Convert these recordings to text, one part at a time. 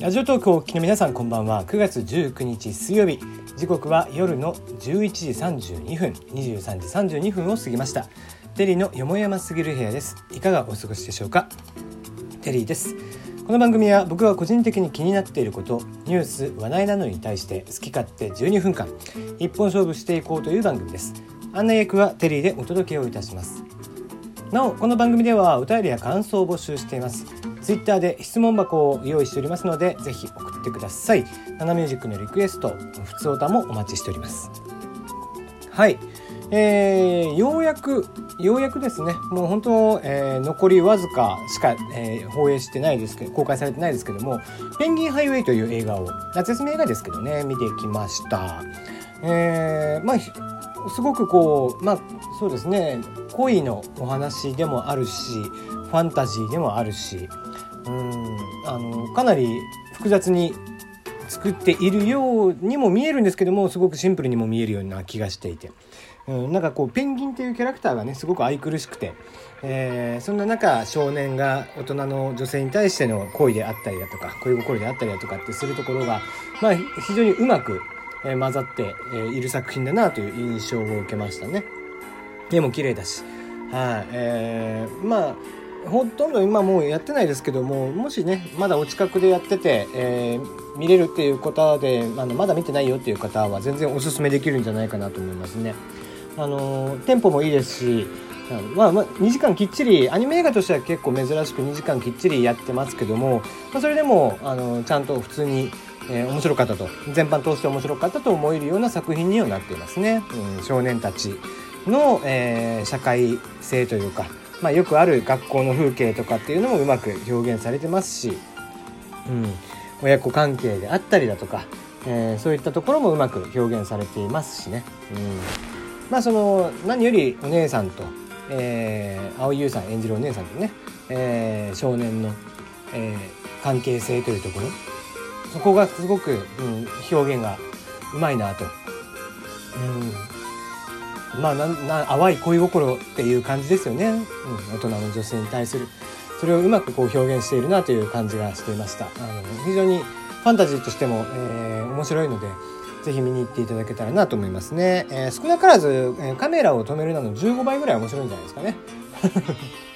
ラジオトークをお聞きの皆さんこんばんは。9月19日水曜日。時刻は夜の11時32分。23時32分を過ぎました。テリーのよもやますぎる部屋です。いかがお過ごしでしょうか？テリーです。この番組は僕が個人的に気になっていることニュース話題などに対して好き勝手12分間一本勝負していこうという番組です。案内役はテリーでお届けをいたします。なおこの番組ではお便りや感想を募集しています。ツイッターで質問箱を用意しておりますのでぜひ送ってください。ナナミュージックのリクエスト普通歌もお待ちしております。はい。えー、ようやくようやくですね。もう本当、えー、残りわずかしか、えー、放映してないですけど公開されてないですけども「ペンギンハイウェイ」という映画を夏休み映画ですけどね見てきました。えー、まあすごくこうまあそうですね。恋のお話でもあるしファンタジーでもあるしうんあのかなり複雑に作っているようにも見えるんですけどもすごくシンプルにも見えるような気がしていて、うん、なんかこうペンギンっていうキャラクターがねすごく愛くるしくて、えー、そんな中少年が大人の女性に対しての恋であったりだとか恋心であったりだとかってするところが、まあ、非常にうまく、混ざっている作品だなという印象を受けましたね。絵も綺麗だし、はい、えー、まあほとんど今もうやってないですけどももしねまだお近くでやってて、えー、見れるっていう方であのまだ見てないよっていう方は全然おすすめできるんじゃないかなと思いますね。あのテンポもいいですしまあ、まあ、2時間きっちりアニメ映画としては結構珍しく2時間きっちりやってますけども、まあ、それでもあのちゃんと普通に、えー、面白かったと全般通して面白かったと思えるような作品にはなっていますね。うん、少年たちの、えー、社会性というか、まあ、よくある学校の風景とかっていうのもうまく表現されてますし、うん、親子関係であったりだとか、えー、そういったところもうまく表現されていますしね、うん、まあその何よりお姉さんと、えー、青井優さん演じるお姉さんとね、えー、少年の、えー、関係性というところ。そこがすごく、うん、表現がうまいなと。うん。まあなな淡い恋心っていう感じですよね、うん、大人の女性に対する。それをうまくこう表現しているなという感じがしていました。あの非常にファンタジーとしても、えー、面白いのでぜひ見に行っていただけたらなと思いますね、えー、少なからず、え、カメラを止めるなの15倍ぐらい面白いんじゃないですかね。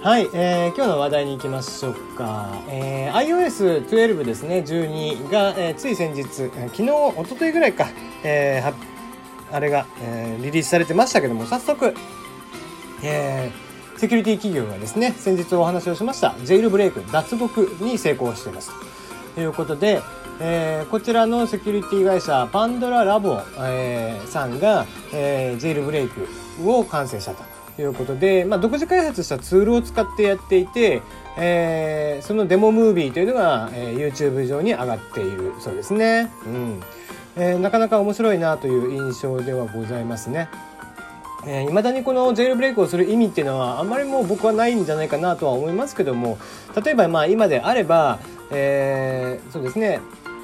はい、えー、今日の話題に行きましょうか、えー、iOS12 ですね12が、えー、つい先日、え、昨日一昨日ぐらいか、えー、発あれが、えー、リリースされてましたけども、早速、えー、セキュリティ企業がですね、先日お話をしました、ジェイルブレイク、脱獄に成功しています。ということで、えー、こちらのセキュリティ会社、パンドララボ、えー、さんが、えー、ジェイルブレイクを完成したと。いうことで、まあ、独自開発したツールを使ってやっていて、えー、そのデモムービーというのが、えー、YouTube 上に上がっているそうですね。うん。えー、なかなか面白いなという印象ではございますね。えー、未だにこのジェイルブレイクをする意味っていうのはあんまりもう僕はないんじゃないかなとは思いますけども例えばまあ今であれば、えー、そうですね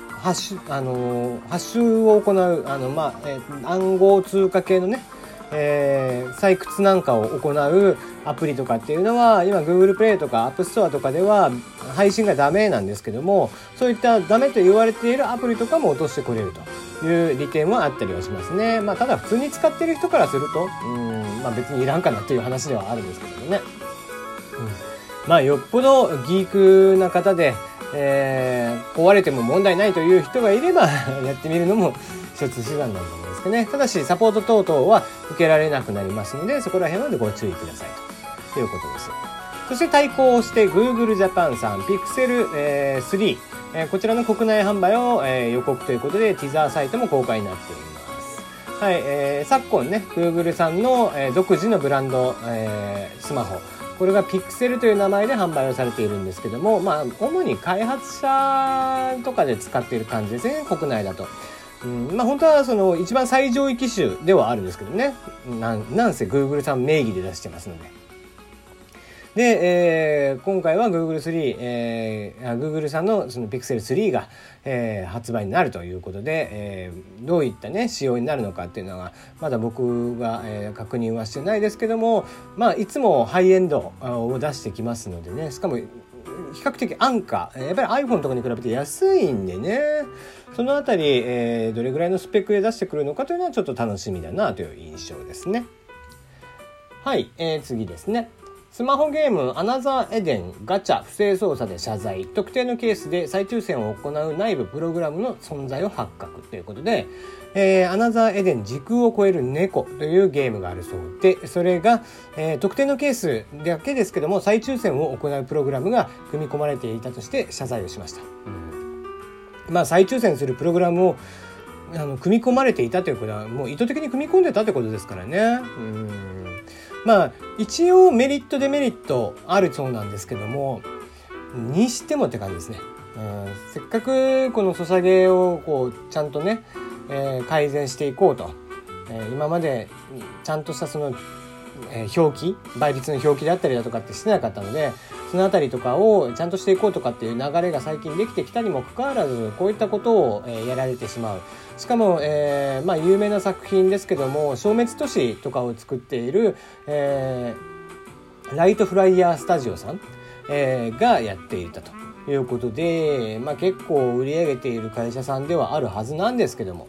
ハッシュ、あのー、ハッシュを行うあの、まあえー、暗号通貨系のねえー、採掘なんかを行うアプリとかっていうのは今 Google プレイとか App Store とかでは配信がダメなんですけどもそういったダメと言われているアプリとかも落としてくれるという利点はあったりはしますね。まあ、ただ普通に使ってる人からするとうんまあ別にいらんかなという話ではあるんですけどもね。うん、まあよっぽどギークな方で、えー、壊れても問題ないという人がいればやってみるのも一つ手段なんだと思いますけどね。ただし、サポート等々は受けられなくなりますので、そこら辺までご注意くださいということです。そして対抗して Google Japan さん、Pixel え3、えー、こちらの国内販売を、えー、予告ということで、ティザーサイトも公開になっています。はい、えー、昨今ね、Google さんの、えー、独自のブランド、えー、スマホ、これが Pixel という名前で販売をされているんですけども、まあ、主に開発者とかで使っている感じですね、国内だと。うん、まあ本当はその一番最上位機種ではあるんですけどね。なん、なんせ Google さん名義で出してますので。で、えー、今回は Google 3、えー、Google さんのその Pixel 3が、えー、発売になるということで、えー、どういったね、仕様になるのかっていうのが、まだ僕が、えー、確認はしてないですけども、まあ、いつもハイエンドを出してきますのでね、しかも比較的安価。やっぱり iPhone とかに比べて安いんでね。その辺り、えー、どれぐらいのスペックで出してくるのかというのはちょっと楽しみだなという印象ですね。はい、えー、次ですね。スマホゲームアナザーエデンガチャ不正操作で謝罪特定のケースで再抽選を行う内部プログラムの存在を発覚ということで、えー、アナザーエデン時空を超える猫というゲームがあるそうでそれが、えー、特定のケースだけですけども再抽選を行うプログラムが組み込まれていたとして謝罪をしました、うん、まあ再抽選するプログラムをあの組み込まれていたということはもう意図的に組み込んでたってことですからね。うん。まあ一応メリットデメリットあるそうなんですけどもにしてもって感じですね。うん、せっかくこのソシャゲをこうちゃんとね、えー、改善していこうと、えー、今までちゃんとしたその、え、表記倍率の表記であったりだとかってしてなかったのでその辺りとかをちゃんとしていこうとかっていう流れが最近できてきたにもかかわらずこういったことを、え、やられてしまう。しかも、えーまあ、有名な作品ですけども消滅都市とかを作っている、えー、ライトフライヤースタジオさん、えー、がやっていたということで、まあ、結構売り上げている会社さんではあるはずなんですけども、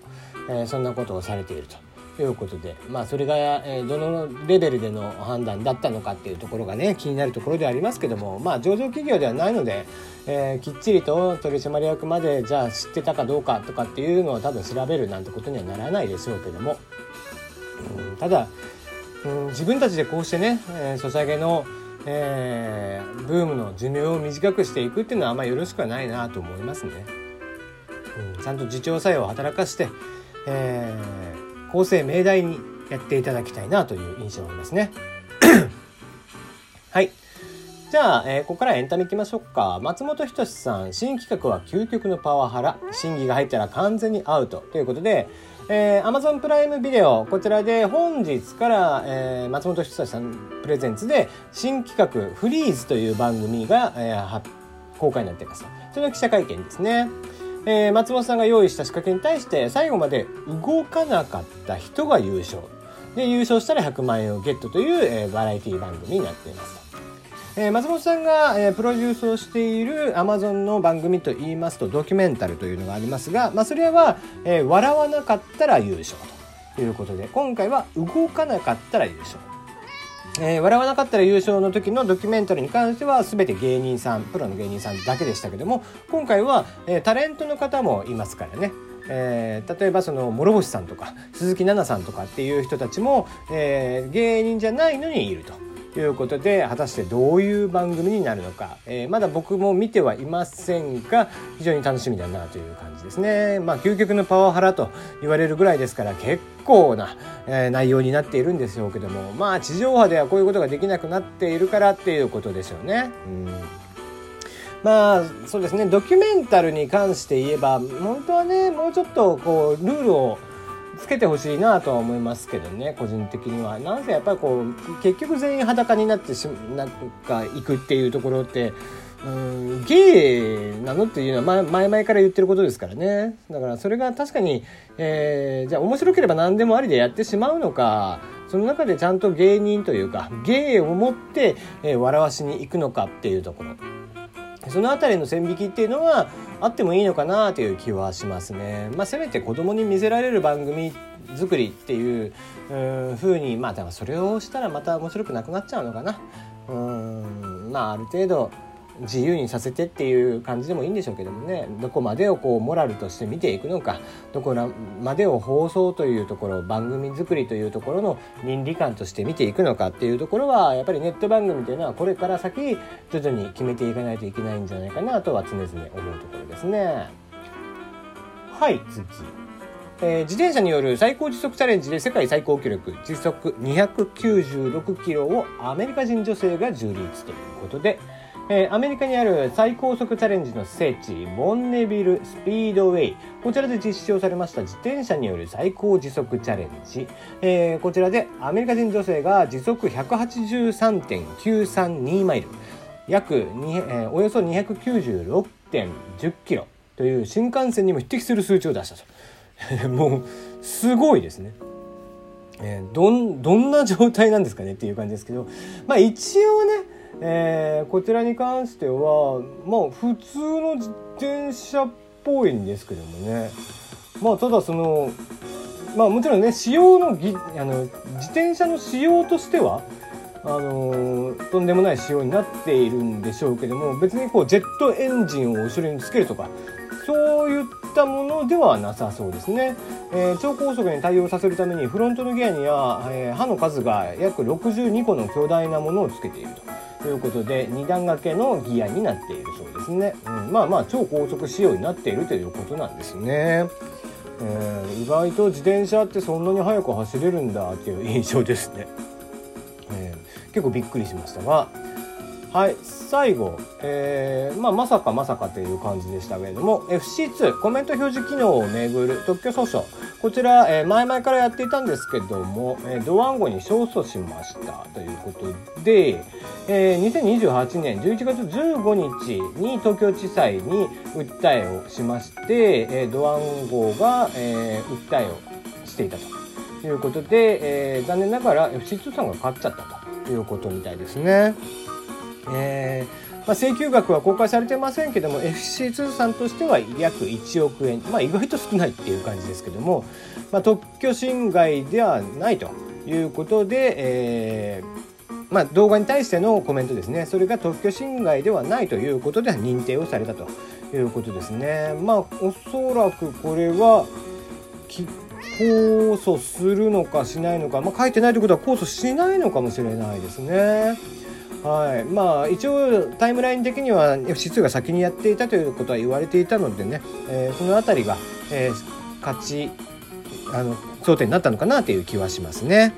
え、そんなことをされていると。ということで、まあ、それが、えー、どのレベルでの判断だったのかっていうところがね気になるところではありますけども、まあ、上場企業ではないので、えー、きっちりと取締役までじゃあ知ってたかどうかとかっていうのを多分調べるなんてことにはならないでしょうけども、うん、ただ、うん、自分たちでこうしてね、えー、ソシャゲのえー、ブームの寿命を短くしていくっていうのはあんまよろしくはないなと思いますね。うん、ちゃんと自重作用を働かして、えー、構成命題にやっていただきたいなという印象がありますね。はい。じゃあ、えー、ここからエンタメいきましょうか。松本人志さん、新企画は究極のパワハラ。審議が入ったら完全にアウト。ということで、えー、Amazon プライムビデオ、こちらで本日から、えー、松本人志さんプレゼンツで新企画フリーズという番組が、えー、公開になっています。その記者会見ですね。えー、松本さんが用意した仕掛けに対して最後まで動かなかった人が優勝。で優勝したら100万円をゲットという、えー、バラエティ番組になっていますえー、松本さんが、えー、プロデュースをしているアマゾンの番組といいますとドキュメンタルというのがありますが、まあ、それは、えー、笑わなかったら優勝ということで今回は動かなかったら優勝。えー、笑わなかったら優勝の時のドキュメンタリーに関しては全て芸人さんプロの芸人さんだけでしたけども今回は、えー、タレントの方もいますからね、えー、例えばその諸星さんとか鈴木奈々さんとかっていう人たちも、えー、芸人じゃないのにいると。ということで果たしてどういう番組になるのか、えー、まだ僕も見てはいませんが非常に楽しみだなという感じですね。まあ究極のパワハラと言われるぐらいですから結構な、えー、内容になっているんでしょうけどもまあ地上波ではこういうことができなくなっているからっていうことでしょうね。うんまあそうですねドキュメンタルに関して言えば本当はねもうちょっとこうルールをつけてほしいなとは思いますけどね個人的には。なんせやっぱりこう結局全員裸になってしなんか行くっていうところってうんゲイなのっていうのは前々から言ってることですからねだからそれが確かに、えー、じゃあ面白ければ何でもありでやってしまうのかその中でちゃんと芸人というか芸を持って、え、笑わしに行くのかっていうところその辺りの線引きっていうのはあってもいいのかなという気はしますね。まあ、せめて子供に見せられる番組作りっていうふうにまあだからそれをしたらまた面白くなくなっちゃうのかな。うんまあある程度自由にさせてっていう感じでもいいんでしょうけどもねどこまでをこうモラルとして見ていくのかどこまでを放送というところ番組作りというところの倫理観として見ていくのかっていうところはやっぱりネット番組というのはこれから先徐々に決めていかないといけないんじゃないかなとは常々思うところですね。はい次。えー、自転車による最高時速チャレンジで世界最高記録時速296キロをアメリカ人女性が樹立ということで、えー、アメリカにある最高速チャレンジの聖地、ボンネビルスピードウェイ。こちらで実施をされました自転車による最高時速チャレンジ。えー、こちらでアメリカ人女性が時速183.932マイル、約2、えー、およそ296.10キロという新幹線にも匹敵する数値を出したと。もう、すごいですね。えー、どん、どんな状態なんですかねっていう感じですけど、まあ一応ね、えー、こちらに関してはまあ普通の自転車っぽいんですけどもね。まあただそのまあもちろんね仕様のぎあの自転車の仕様としてはあの、とんでもない仕様になっているんでしょうけども別にこうジェットエンジンを後ろにつけるとかそういっったものではなさそうですね、えー、超高速に対応させるためにフロントのギアには、えー、刃の数が約62個の巨大なものをつけているということで2段掛けのギアになっているそうですね、うん、まあまあ超高速仕様になっているということなんですね。えー、意外と自転車ってそんなに速く走れるんだっていう印象ですね。えー結構びっくりしましたがはい最後、えーまあ、まさかまさかという感じでしたけれども FC2 コメント表示機能をめぐる特許訴訟こちら、えー、前々からやっていたんですけども、えー、ドワンゴに勝訴しましたということで、えー、2028年11月15日に東京地裁に訴えをしまして、えー、ドワンゴが、えー、訴えをしていたということで、えー、残念ながら FC2 さんが勝っちゃったと。いうことみたいですね。えーまあ、請求額は公開されてませんけども FC2 さんとしては約1億円、まあ、意外と少ないっていう感じですけども、まあ、特許侵害ではないということで、えーま、動画に対してのコメントですねそれが特許侵害ではないということで認定をされたということですね。まあ、おそらくこれは控訴するのかしないのか、まあ、書いてないということは控訴しないのかもしれないですね。はい、まあ一応タイムライン的には FC2 が先にやっていたということは言われていたのでね、えー、その辺りが、えー、勝ちあの争点になったのかなという気はしますね。